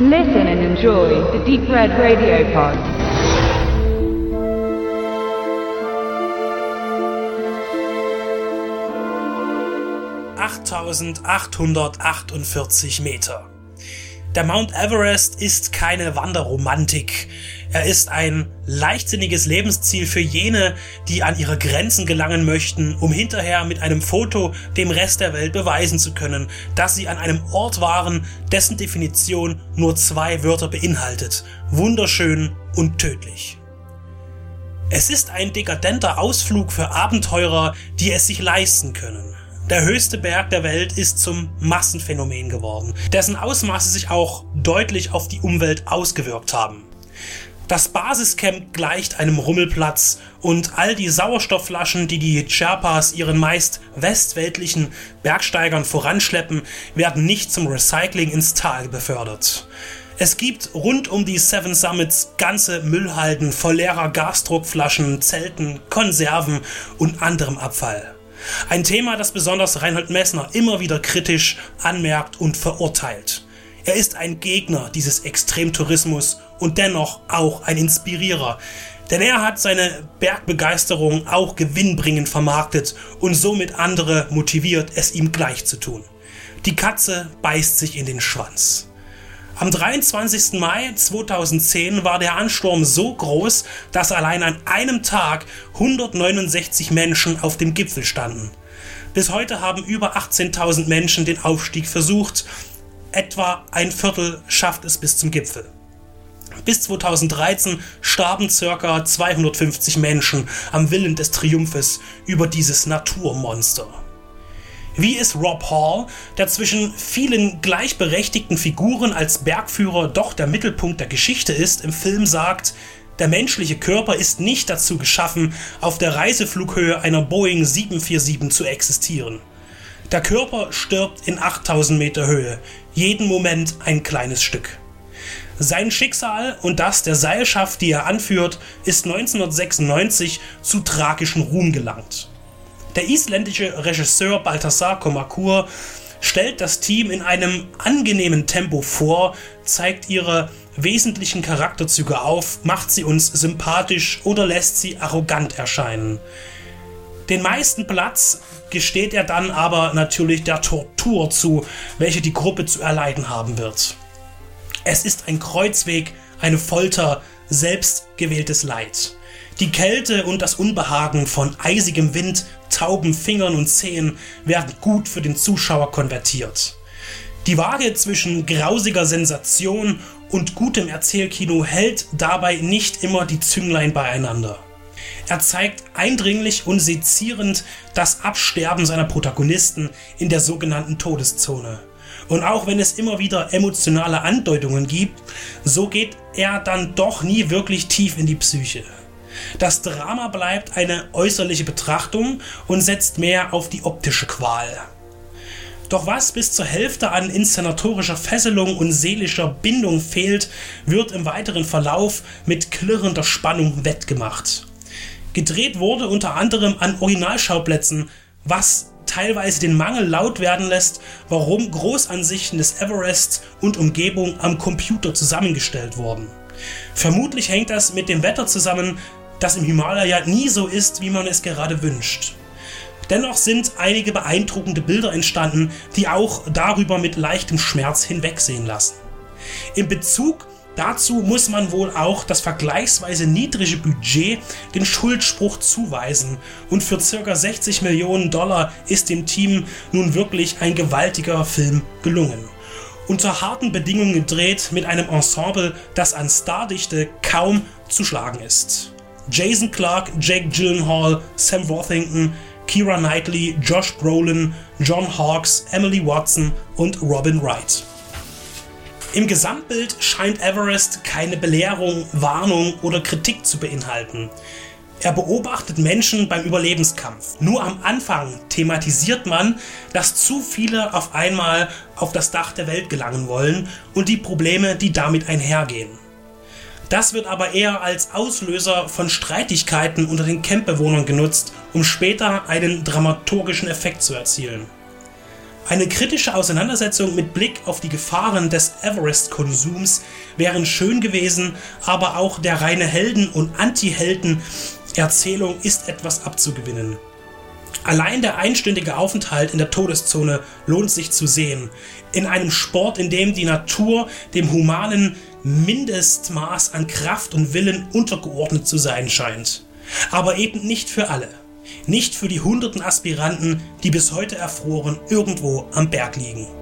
Listen and enjoy the Deep Red Radio Pod. ...8848 Meter. Der Mount Everest ist keine Wanderromantik. Er ist ein leichtsinniges Lebensziel für jene, die an ihre Grenzen gelangen möchten, um hinterher mit einem Foto dem Rest der Welt beweisen zu können, dass sie an einem Ort waren, dessen Definition nur zwei Wörter beinhaltet. Wunderschön und tödlich. Es ist ein dekadenter Ausflug für Abenteurer, die es sich leisten können. Der höchste Berg der Welt ist zum Massenphänomen geworden, dessen Ausmaße sich auch deutlich auf die Umwelt ausgewirkt haben. Das Basiscamp gleicht einem Rummelplatz und all die Sauerstoffflaschen, die die Sherpas ihren meist westweltlichen Bergsteigern voranschleppen, werden nicht zum Recycling ins Tal befördert. Es gibt rund um die Seven Summits ganze Müllhalden voll leerer Gasdruckflaschen, Zelten, Konserven und anderem Abfall. Ein Thema, das besonders Reinhold Messner immer wieder kritisch anmerkt und verurteilt. Er ist ein Gegner dieses Extremtourismus und dennoch auch ein Inspirierer. Denn er hat seine Bergbegeisterung auch gewinnbringend vermarktet und somit andere motiviert, es ihm gleich zu tun. Die Katze beißt sich in den Schwanz. Am 23. Mai 2010 war der Ansturm so groß, dass allein an einem Tag 169 Menschen auf dem Gipfel standen. Bis heute haben über 18.000 Menschen den Aufstieg versucht. Etwa ein Viertel schafft es bis zum Gipfel. Bis 2013 starben ca. 250 Menschen am Willen des Triumphes über dieses Naturmonster. Wie es Rob Hall, der zwischen vielen gleichberechtigten Figuren als Bergführer doch der Mittelpunkt der Geschichte ist, im Film sagt, der menschliche Körper ist nicht dazu geschaffen, auf der Reiseflughöhe einer Boeing 747 zu existieren. Der Körper stirbt in 8000 Meter Höhe, jeden Moment ein kleines Stück. Sein Schicksal und das der Seilschaft, die er anführt, ist 1996 zu tragischen Ruhm gelangt. Der isländische Regisseur Balthasar Komakur stellt das Team in einem angenehmen Tempo vor, zeigt ihre wesentlichen Charakterzüge auf, macht sie uns sympathisch oder lässt sie arrogant erscheinen. Den meisten Platz gesteht er dann aber natürlich der Tortur zu, welche die Gruppe zu erleiden haben wird. Es ist ein Kreuzweg, eine Folter, selbstgewähltes Leid. Die Kälte und das Unbehagen von eisigem Wind, tauben Fingern und Zehen werden gut für den Zuschauer konvertiert. Die Waage zwischen grausiger Sensation und gutem Erzählkino hält dabei nicht immer die Zünglein beieinander. Er zeigt eindringlich und sezierend das Absterben seiner Protagonisten in der sogenannten Todeszone. Und auch wenn es immer wieder emotionale Andeutungen gibt, so geht er dann doch nie wirklich tief in die Psyche. Das Drama bleibt eine äußerliche Betrachtung und setzt mehr auf die optische Qual. Doch was bis zur Hälfte an inszenatorischer Fesselung und seelischer Bindung fehlt, wird im weiteren Verlauf mit klirrender Spannung wettgemacht. Gedreht wurde unter anderem an Originalschauplätzen, was teilweise den Mangel laut werden lässt, warum Großansichten des Everest und Umgebung am Computer zusammengestellt wurden. Vermutlich hängt das mit dem Wetter zusammen, das im Himalaya nie so ist, wie man es gerade wünscht. Dennoch sind einige beeindruckende Bilder entstanden, die auch darüber mit leichtem Schmerz hinwegsehen lassen. In Bezug dazu muss man wohl auch das vergleichsweise niedrige Budget den Schuldspruch zuweisen und für ca. 60 Millionen Dollar ist dem Team nun wirklich ein gewaltiger Film gelungen. Unter harten Bedingungen gedreht mit einem Ensemble, das an Stardichte kaum zu schlagen ist. Jason Clark, Jake Gyllenhaal, Sam Worthington, Kira Knightley, Josh Brolin, John Hawkes, Emily Watson und Robin Wright. Im Gesamtbild scheint Everest keine Belehrung, Warnung oder Kritik zu beinhalten. Er beobachtet Menschen beim Überlebenskampf. Nur am Anfang thematisiert man, dass zu viele auf einmal auf das Dach der Welt gelangen wollen und die Probleme, die damit einhergehen. Das wird aber eher als Auslöser von Streitigkeiten unter den Campbewohnern genutzt, um später einen dramaturgischen Effekt zu erzielen. Eine kritische Auseinandersetzung mit Blick auf die Gefahren des Everest-Konsums wären schön gewesen, aber auch der reine Helden- und Anti-Helden-Erzählung ist etwas abzugewinnen. Allein der einstündige Aufenthalt in der Todeszone lohnt sich zu sehen. In einem Sport, in dem die Natur dem humanen Mindestmaß an Kraft und Willen untergeordnet zu sein scheint. Aber eben nicht für alle. Nicht für die hunderten Aspiranten, die bis heute erfroren irgendwo am Berg liegen.